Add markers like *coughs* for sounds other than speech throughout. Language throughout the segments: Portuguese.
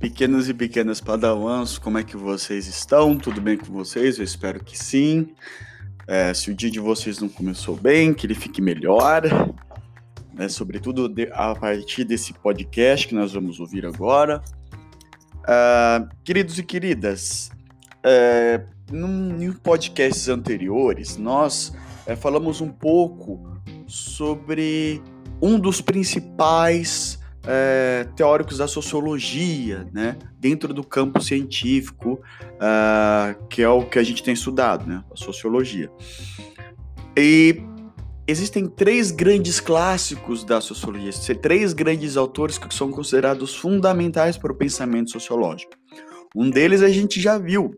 Pequenos e pequenas padawans, como é que vocês estão? Tudo bem com vocês? Eu espero que sim. É, se o dia de vocês não começou bem, que ele fique melhor. Né? Sobretudo de, a partir desse podcast que nós vamos ouvir agora. Uh, queridos e queridas, é, num, em podcasts anteriores, nós é, falamos um pouco sobre um dos principais é, teóricos da sociologia, né, dentro do campo científico, uh, que é o que a gente tem estudado, né, a sociologia. E existem três grandes clássicos da sociologia, três grandes autores que são considerados fundamentais para o pensamento sociológico. Um deles a gente já viu,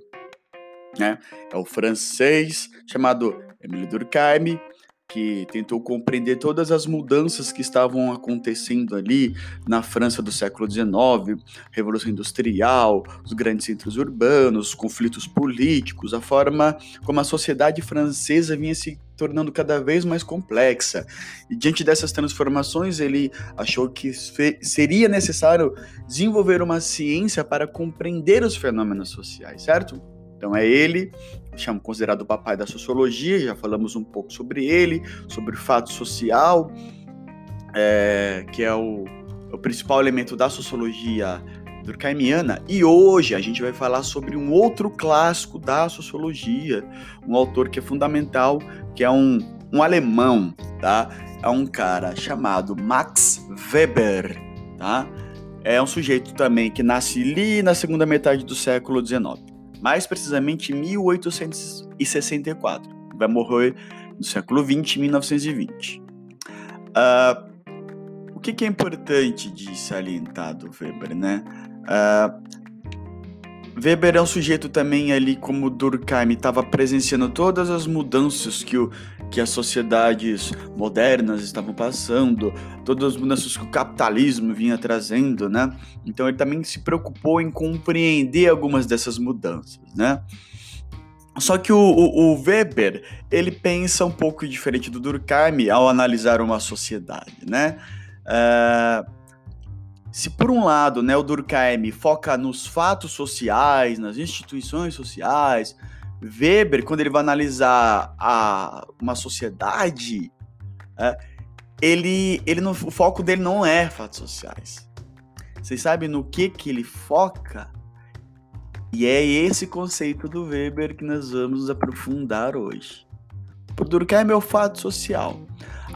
né? É o francês chamado Émile Durkheim, que tentou compreender todas as mudanças que estavam acontecendo ali na França do século XIX, Revolução Industrial, os grandes centros urbanos, os conflitos políticos, a forma como a sociedade francesa vinha se tornando cada vez mais complexa. E diante dessas transformações, ele achou que seria necessário desenvolver uma ciência para compreender os fenômenos sociais, certo? Então é ele, chamo considerado o papai da sociologia, já falamos um pouco sobre ele, sobre o fato social, é, que é o, o principal elemento da sociologia durkheimiana. E hoje a gente vai falar sobre um outro clássico da sociologia, um autor que é fundamental, que é um, um alemão, tá? É um cara chamado Max Weber, tá? É um sujeito também que nasce ali na segunda metade do século XIX mais precisamente em 1864. Vai morrer no século 20, 1920. Uh, o que, que, é importante de salientar do Weber, né? Uh, Weber é um sujeito também ali como Durkheim estava presenciando todas as mudanças que, o, que as sociedades modernas estavam passando, todas as mudanças que o capitalismo vinha trazendo, né? Então ele também se preocupou em compreender algumas dessas mudanças, né? Só que o, o, o, Weber, ele pensa um pouco diferente do Durkheim ao analisar uma sociedade, né? Uh, se por um lado, né, o Durkheim foca nos fatos sociais, nas instituições sociais, Weber, quando ele vai analisar a, uma sociedade, é, ele, ele não, o foco dele não é fatos sociais. Vocês sabem no que, que ele foca? E é esse conceito do Weber que nós vamos aprofundar hoje. O Durkheim é o fato social.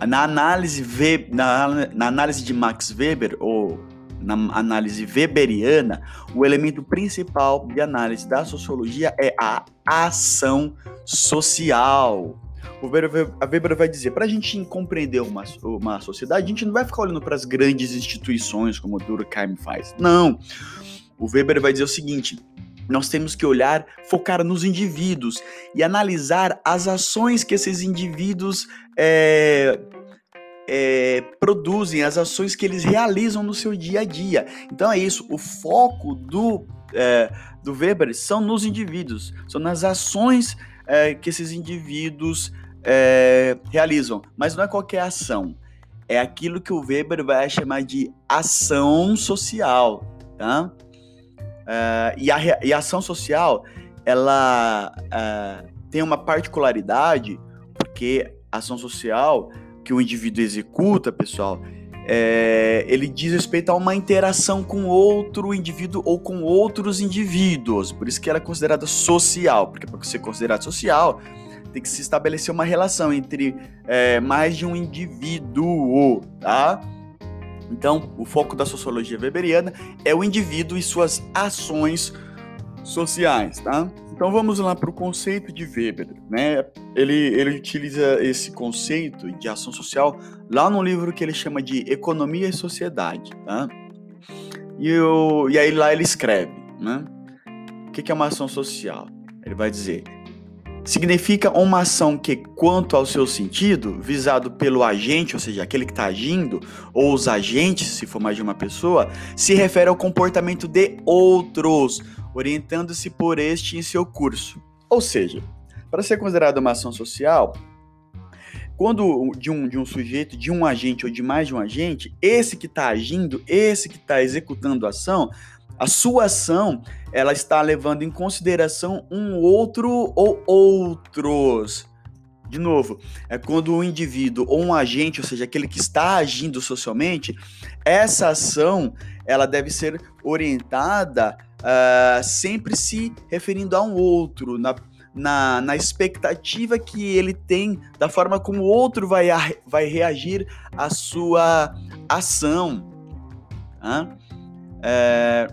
Na análise, na, na análise de Max Weber, ou na análise weberiana, o elemento principal de análise da sociologia é a ação social. O Weber vai dizer, para a gente compreender uma, uma sociedade, a gente não vai ficar olhando para as grandes instituições como Durkheim faz. Não. O Weber vai dizer o seguinte: nós temos que olhar, focar nos indivíduos e analisar as ações que esses indivíduos é, é, produzem, as ações que eles realizam no seu dia a dia. Então é isso, o foco do, é, do Weber são nos indivíduos, são nas ações é, que esses indivíduos é, realizam. Mas não é qualquer ação, é aquilo que o Weber vai chamar de ação social, tá? É, e, a, e a ação social, ela é, tem uma particularidade, porque a ação social que o indivíduo executa, pessoal, é, ele diz respeito a uma interação com outro indivíduo ou com outros indivíduos. Por isso que ela é considerada social, porque para ser considerada social, tem que se estabelecer uma relação entre é, mais de um indivíduo, tá? Então, o foco da sociologia weberiana é o indivíduo e suas ações sociais, tá? Então vamos lá para o conceito de Weber, né? Ele, ele utiliza esse conceito de ação social lá no livro que ele chama de Economia e Sociedade, tá? E, o, e aí lá ele escreve, né? O que é uma ação social? Ele vai dizer significa uma ação que, quanto ao seu sentido, visado pelo agente, ou seja, aquele que está agindo, ou os agentes, se for mais de uma pessoa, se refere ao comportamento de outros, orientando-se por este em seu curso. Ou seja, para ser considerada uma ação social, quando de um, de um sujeito, de um agente ou de mais de um agente, esse que está agindo, esse que está executando a ação, A sua ação, ela está levando em consideração um outro ou outros. De novo, é quando um indivíduo ou um agente, ou seja, aquele que está agindo socialmente, essa ação ela deve ser orientada uh, sempre se referindo a um outro, na, na, na, expectativa que ele tem da forma como o outro vai, vai reagir à sua ação. É,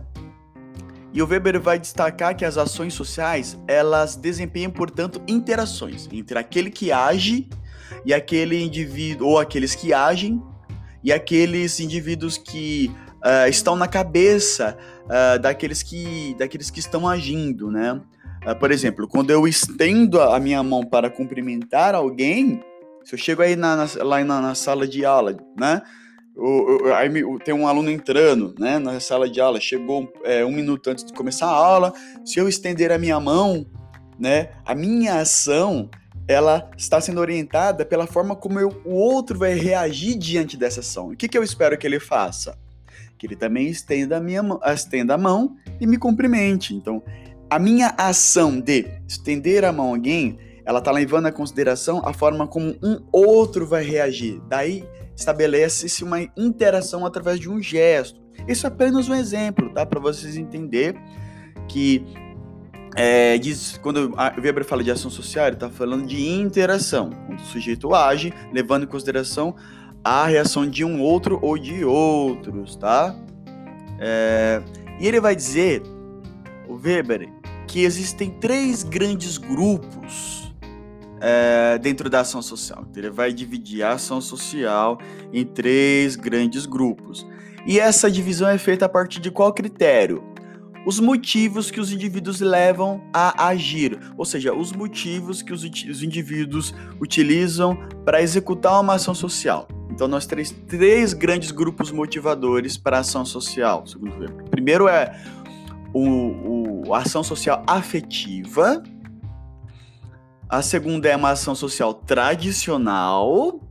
e o Weber vai destacar que as ações sociais elas desempenham, portanto, interações entre aquele que age e aquele indivíduo, ou aqueles que agem e aqueles indivíduos que uh, estão na cabeça uh, daqueles, que, daqueles que estão agindo, né? Uh, por exemplo, quando eu estendo a minha mão para cumprimentar alguém, se eu chego aí na, na, lá na, na, sala de aula, né? O, o, aí tem um aluno entrando né, na sala de aula, chegou é, um minuto antes de começar a aula. Se eu estender a minha mão, né, a minha ação ela está sendo orientada pela forma como eu, o outro vai reagir diante dessa ação. O que, que eu espero que ele faça? que ele também estenda a, minha, estenda a mão e me cumprimente. Então, a minha ação de estender a mão a alguém, ela está levando em consideração a forma como um outro vai reagir. Daí estabelece-se uma interação através de um gesto. Isso é apenas um exemplo, tá? Para vocês entenderem que é, diz, quando o Weber fala de ação social, ele está falando de interação. Quando o sujeito age, levando em consideração a reação de um outro ou de outros, tá? É, e ele vai dizer, o Weber, que existem três grandes grupos é, dentro da ação social. Então, ele vai dividir a ação social em três grandes grupos. E essa divisão é feita a partir de qual critério? Os motivos que os indivíduos levam a agir, ou seja, os motivos que os, os indivíduos utilizam para executar uma ação social. Então nós temos três grandes grupos motivadores para a ação social, segundo o. Primeiro é o, o, a ação social afetiva. A segunda é uma ação social tradicional.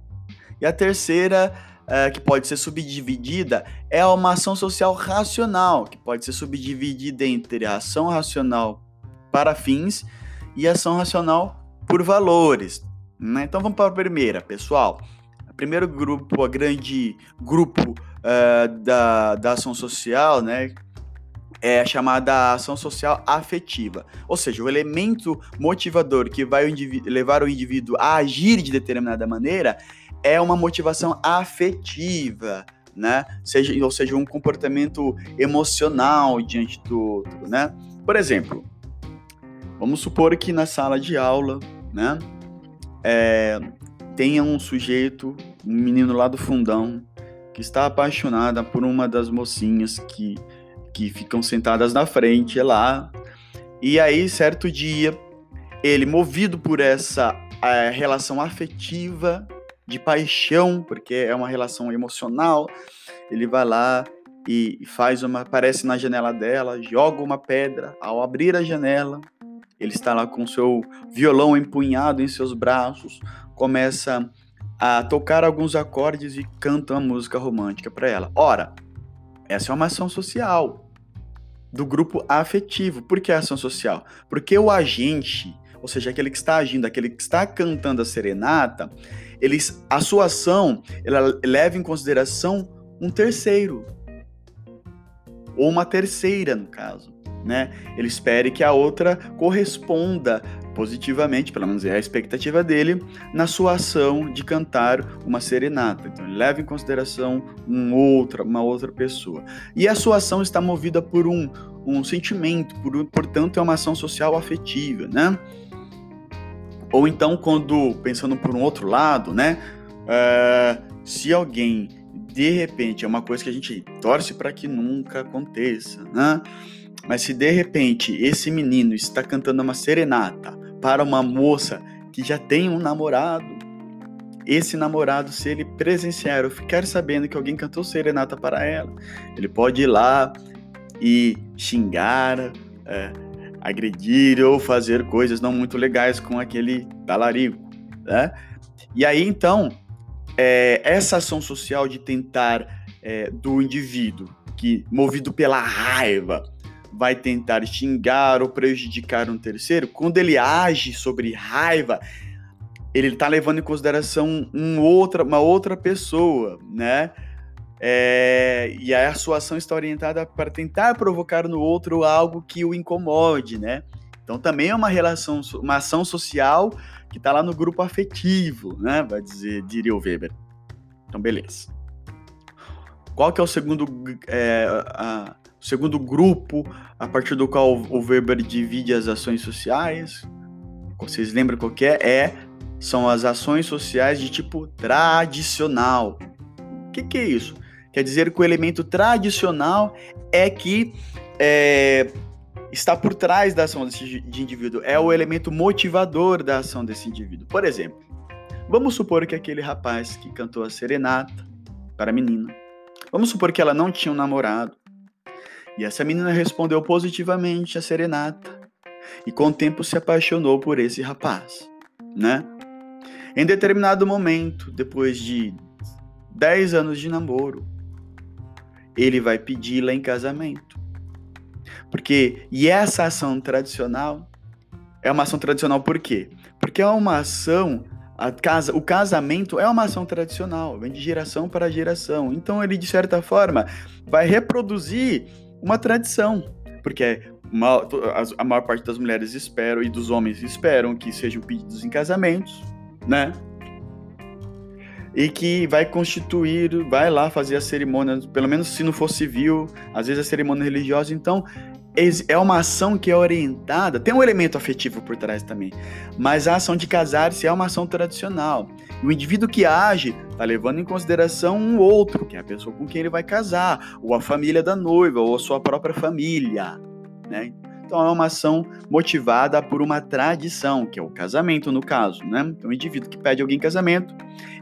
E a terceira, é, que pode ser subdividida, é uma ação social racional, que pode ser subdividida entre a ação racional para fins e ação racional por valores. Né? Então vamos para a primeira, pessoal primeiro grupo, a grande grupo uh, da, da ação social, né? É a chamada ação social afetiva. Ou seja, o elemento motivador que vai o levar o indivíduo a agir de determinada maneira é uma motivação afetiva, né? Seja, ou seja, um comportamento emocional diante do outro, né? Por exemplo, vamos supor que na sala de aula, né? É, tenha um sujeito, um menino lá do fundão, que está apaixonada por uma das mocinhas que, que ficam sentadas na frente lá. E aí, certo dia, ele, movido por essa é, relação afetiva, de paixão, porque é uma relação emocional, ele vai lá e faz uma. aparece na janela dela, joga uma pedra. Ao abrir a janela, ele está lá com seu violão empunhado em seus braços, começa a tocar alguns acordes e canta uma música romântica para ela. Ora, essa é uma ação social do grupo afetivo. Por que ação social? Porque o agente, ou seja, aquele que está agindo, aquele que está cantando a serenata, eles, a sua ação ela leva em consideração um terceiro ou uma terceira no caso, né? Ele espere que a outra corresponda positivamente, pelo menos é a expectativa dele, na sua ação de cantar uma serenata. Então ele leva em consideração um outra, uma outra pessoa. E a sua ação está movida por um, um sentimento, por, portanto é uma ação social afetiva, né? Ou então quando, pensando por um outro lado, né? Uh, se alguém, de repente, é uma coisa que a gente torce para que nunca aconteça, né? Mas se de repente esse menino está cantando uma serenata para uma moça que já tem um namorado, esse namorado, se ele presenciar ou ficar sabendo que alguém cantou serenata para ela, ele pode ir lá e xingar, é, agredir ou fazer coisas não muito legais com aquele talarico, né? E aí então, é, essa ação social de tentar é, do indivíduo que, movido pela raiva, vai tentar xingar ou prejudicar um terceiro, quando ele age sobre raiva, ele está levando em consideração um outra, uma outra pessoa, né? É, e aí a sua ação está orientada para tentar provocar no outro algo que o incomode, né? Então também é uma relação, uma ação social que está lá no grupo afetivo, né? Vai dizer, diria o Weber. Então, beleza. Qual que é o segundo, é, a, o segundo grupo a partir do qual o Weber divide as ações sociais? Vocês lembram qual que é? É são as ações sociais de tipo tradicional. O que, que é isso? Quer dizer que o elemento tradicional é que é, está por trás da ação desse de indivíduo, é o elemento motivador da ação desse indivíduo. Por exemplo, vamos supor que aquele rapaz que cantou a serenata para a menina, vamos supor que ela não tinha um namorado, e essa menina respondeu positivamente a serenata, e com o tempo se apaixonou por esse rapaz, né? Em determinado momento, depois de 10 anos de namoro, ele vai pedi-la em casamento. Porque, e essa ação tradicional é uma ação tradicional por quê? Porque é uma ação, casa, o casamento é uma ação tradicional, vem de geração para geração. Então ele, de certa forma, vai reproduzir uma tradição. Porque uma, a maior parte das mulheres esperam e dos homens esperam que sejam pedidos em casamentos, né? e que vai constituir, vai lá fazer a cerimônia, pelo menos se não for civil, às vezes a cerimônia religiosa. Então, é uma ação que é orientada, tem um elemento afetivo por trás também, mas a ação de casar-se é uma ação tradicional. O indivíduo que age está levando em consideração um outro, que é a pessoa com quem ele vai casar, ou a família da noiva, ou a sua própria família. Né? Então é uma ação motivada por uma tradição, que é o casamento no caso, né? Então o indivíduo que pede alguém em casamento,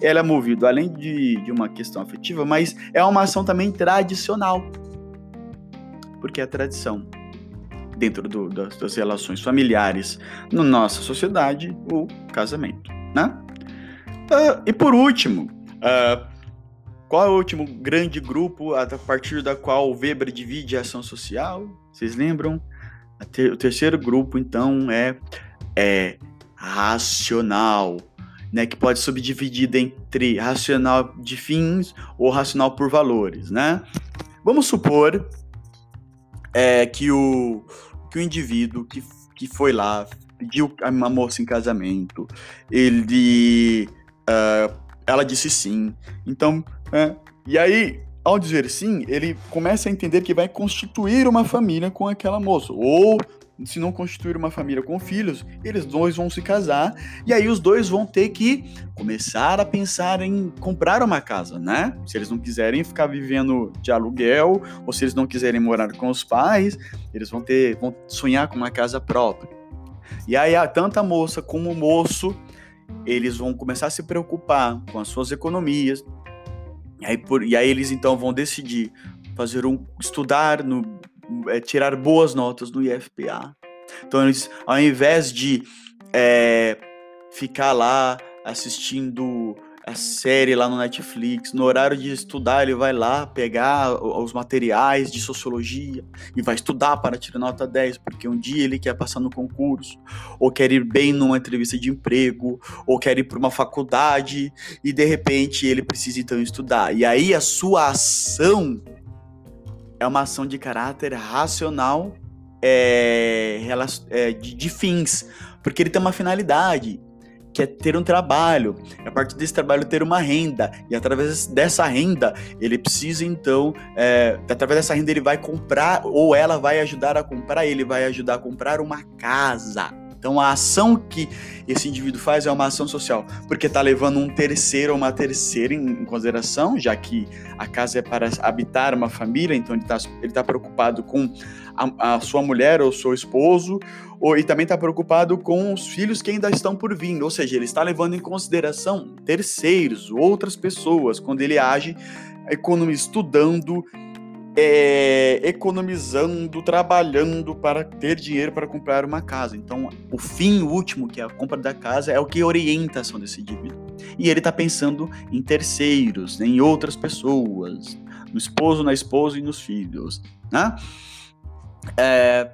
ela é movido além de, de uma questão afetiva, mas é uma ação também tradicional, porque é tradição dentro do, das, das, relações familiares na nossa sociedade, o casamento, né? Uh, e por último, uh, qual é o último grande grupo a partir da qual Weber divide a ação social? Vocês lembram? o terceiro grupo, então, é, é racional, né, que pode ser subdividido entre racional de fins ou racional por valores, né? Vamos supor é, que, o, que o indivíduo que, que foi lá, pediu uma moça em casamento, ele, uh, ela disse sim, então, é, e aí ao dizer sim, ele começa a entender que vai constituir uma família com aquela moça. Ou, se não constituir uma família com filhos, eles dois vão se casar e aí os dois vão ter que começar a pensar em comprar uma casa, né? Se eles não quiserem ficar vivendo de aluguel ou se eles não quiserem morar com os pais, eles vão ter, vão sonhar com uma casa própria. E aí, tanto a moça como o moço, eles vão começar a se preocupar com as suas economias, e aí, por, e aí eles então vão decidir fazer um estudar no é, tirar boas notas no IFPA. Então eles, ao invés de é, ficar lá assistindo a série lá no Netflix, no horário de estudar, ele vai lá pegar os materiais de sociologia e vai estudar para tirar nota 10, porque um dia ele quer passar no concurso, ou quer ir bem numa entrevista de emprego, ou quer ir para uma faculdade e de repente ele precisa então estudar. E aí a sua ação é uma ação de caráter racional é, de, de fins, porque ele tem uma finalidade que é ter um trabalho, a partir desse trabalho ter uma renda, e através dessa renda ele precisa então, é, através dessa renda ele vai comprar, ou ela vai ajudar a comprar, ele vai ajudar a comprar uma casa. Então a ação que esse indivíduo faz é uma ação social, porque está levando um terceiro ou uma terceira em, em, consideração, já que a casa é para habitar uma família, então ele está ele tá preocupado com a, a sua mulher ou seu esposo, ou, e também está preocupado com os filhos que ainda estão por vir, ou seja, ele está levando em consideração terceiros, outras pessoas, quando ele age estudando, é, economizando, trabalhando para ter dinheiro para comprar uma casa. Então, o fim último, que é a compra da casa, é o que orienta a ação desse indivíduo. E ele está pensando em terceiros, em outras pessoas, no esposo, na esposa e nos filhos, né? É,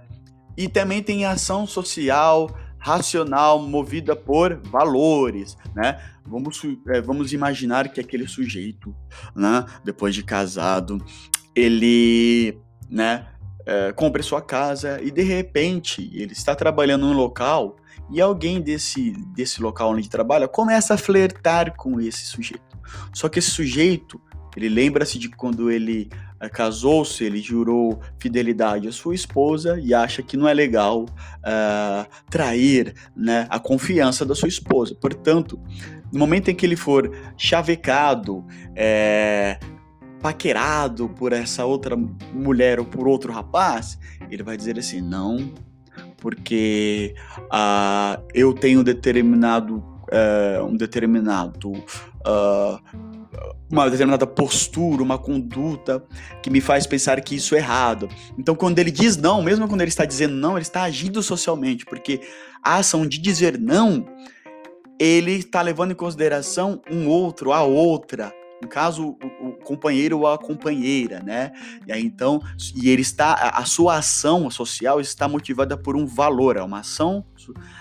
e também tem ação social racional movida por valores, né? Vamos, é, vamos imaginar que aquele sujeito, né, depois de casado, ele, né, é, compre sua casa e de repente ele está trabalhando num local e alguém desse, desse local onde trabalha começa a flertar com esse sujeito. Só que esse sujeito, ele lembra-se de quando ele casou-se, ele jurou fidelidade à sua esposa e acha que não é legal uh, trair né, a confiança da sua esposa. Portanto, no momento em que ele for chavecado, é, paquerado por essa outra mulher ou por outro rapaz, ele vai dizer assim: não, porque uh, eu tenho determinado uh, um determinado uh, uma determinada postura, uma conduta que me faz pensar que isso é errado. Então, quando ele diz não, mesmo quando ele está dizendo não, ele está agindo socialmente, porque a ação de dizer não, ele está levando em consideração um outro, a outra, no caso, o, o, companheiro ou a companheira, né? E aí então, e ele está, a sua ação social está motivada por um valor, é uma ação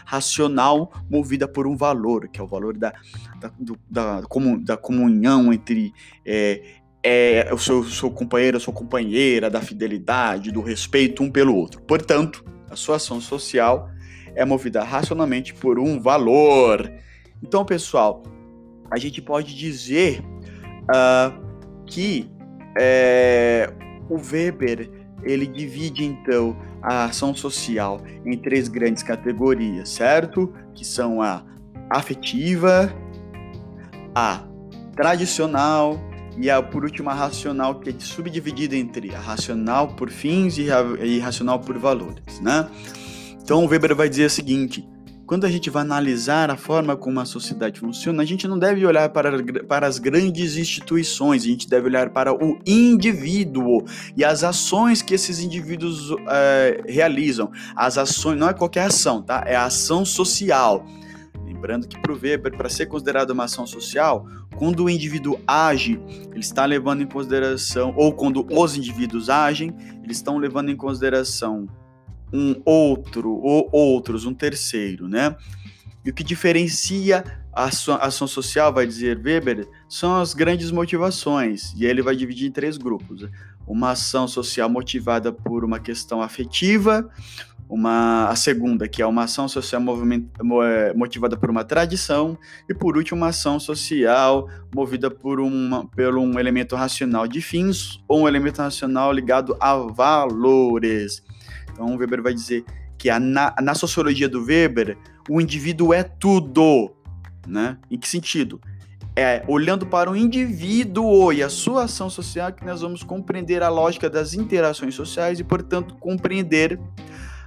racional movida por um valor, que é o valor da, da, do, da, da comunhão entre é, é, o seu, seu companheiro, a sua companheira, da fidelidade, do respeito um pelo outro. Portanto, a sua ação social é movida racionalmente por um valor. Então, pessoal, a gente pode dizer uh, que é, o Weber ele divide então a ação social em três grandes categorias, certo? Que são a afetiva, a tradicional e a por último a racional, que é subdividida entre a racional por fins e a irracional por valores, né? Então o Weber vai dizer o seguinte: quando a gente vai analisar a forma como a sociedade funciona, a gente não deve olhar para, para as grandes instituições, a gente deve olhar para o indivíduo e as ações que esses indivíduos é, realizam. As ações, não é qualquer ação, tá? É a ação social. Lembrando que para o Weber, para ser considerado uma ação social, quando o indivíduo age, ele está levando em consideração, ou quando os indivíduos agem, eles estão levando em consideração um outro ou outros, um terceiro, né? E o que diferencia a ação social, vai dizer Weber, são as grandes motivações. E ele vai dividir em três grupos: uma ação social motivada por uma questão afetiva, uma a segunda que é uma ação social é, motivada por uma tradição e por último uma ação social movida por uma pelo um elemento racional de fins ou um elemento racional ligado a valores. Então, Weber vai dizer que a, na, na sociologia do Weber, o indivíduo é tudo. Né? Em que sentido? É olhando para o indivíduo e a sua ação social que nós vamos compreender a lógica das interações sociais e, portanto, compreender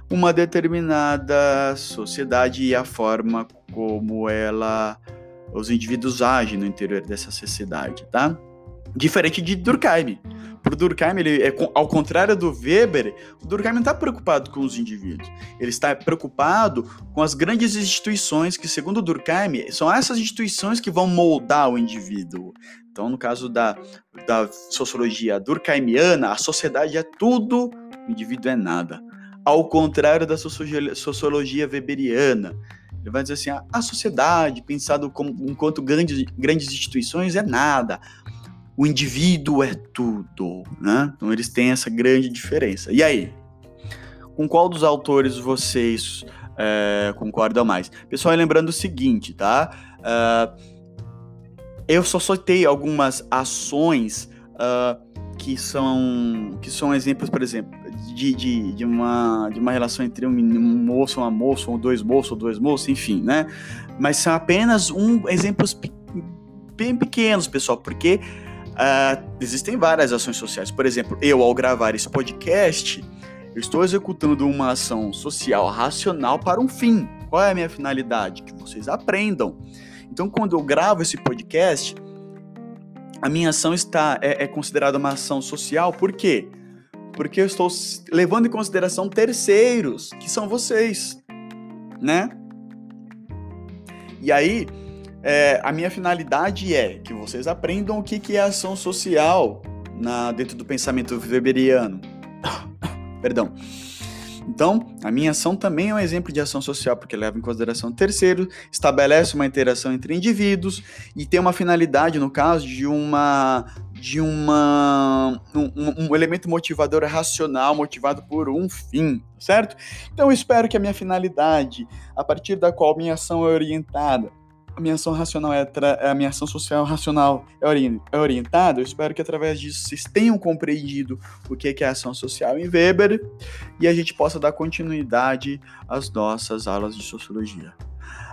uma determinada sociedade e a forma como ela os indivíduos agem no interior dessa sociedade, tá? Diferente de Durkheim. Pro Durkheim, ele é, ao contrário do Weber, o Durkheim não está preocupado com os indivíduos. Ele está preocupado com as grandes instituições que, segundo Durkheim, são essas instituições que vão moldar o indivíduo. Então, no caso da, da sociologia durkheimiana, a sociedade é tudo, o indivíduo é nada. Ao contrário da sociologia weberiana, ele vai dizer assim: a, a sociedade, pensado como, enquanto grandes, grandes instituições, é nada o indivíduo é tudo, né? Então eles têm essa grande diferença. E aí, com qual dos autores vocês é, concordam mais? Pessoal, lembrando o seguinte, tá? Uh, eu só soltei algumas ações uh, que são que são exemplos, por exemplo, de, de, de, uma, de uma relação entre um, moço, uma moça, ou dois moços, ou dois moços, enfim, né? Mas são apenas um exemplos bem pequenos, pessoal, porque Uh, existem várias ações sociais. Por exemplo, eu, ao gravar esse podcast, eu estou executando uma ação social racional para um fim. Qual é a minha finalidade? Que vocês aprendam. Então, quando eu gravo esse podcast, a minha ação está é, é considerada uma ação social. Por quê? Porque eu estou levando em consideração terceiros, que são vocês, né? E aí, é, a minha finalidade é que vocês aprendam o que, que é ação social, na, dentro do pensamento weberiano. *coughs* Perdão. Então, a minha ação também é um exemplo de ação social, porque leva em consideração o terceiro, estabelece uma interação entre indivíduos e tem uma finalidade, no caso, de uma de uma um, um, elemento motivador racional, motivado por um fim, certo? Então eu espero que a minha finalidade, a partir da qual minha ação é orientada, a minha ação racional é a minha ação social racional é, ori é orientada, eu espero que através disso vocês tenham compreendido o que é ação social em Weber e a gente possa dar continuidade às nossas aulas de sociologia.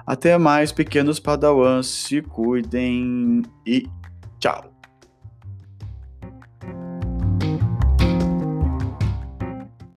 Até mais, pequenos padawans, se cuidem e tchau!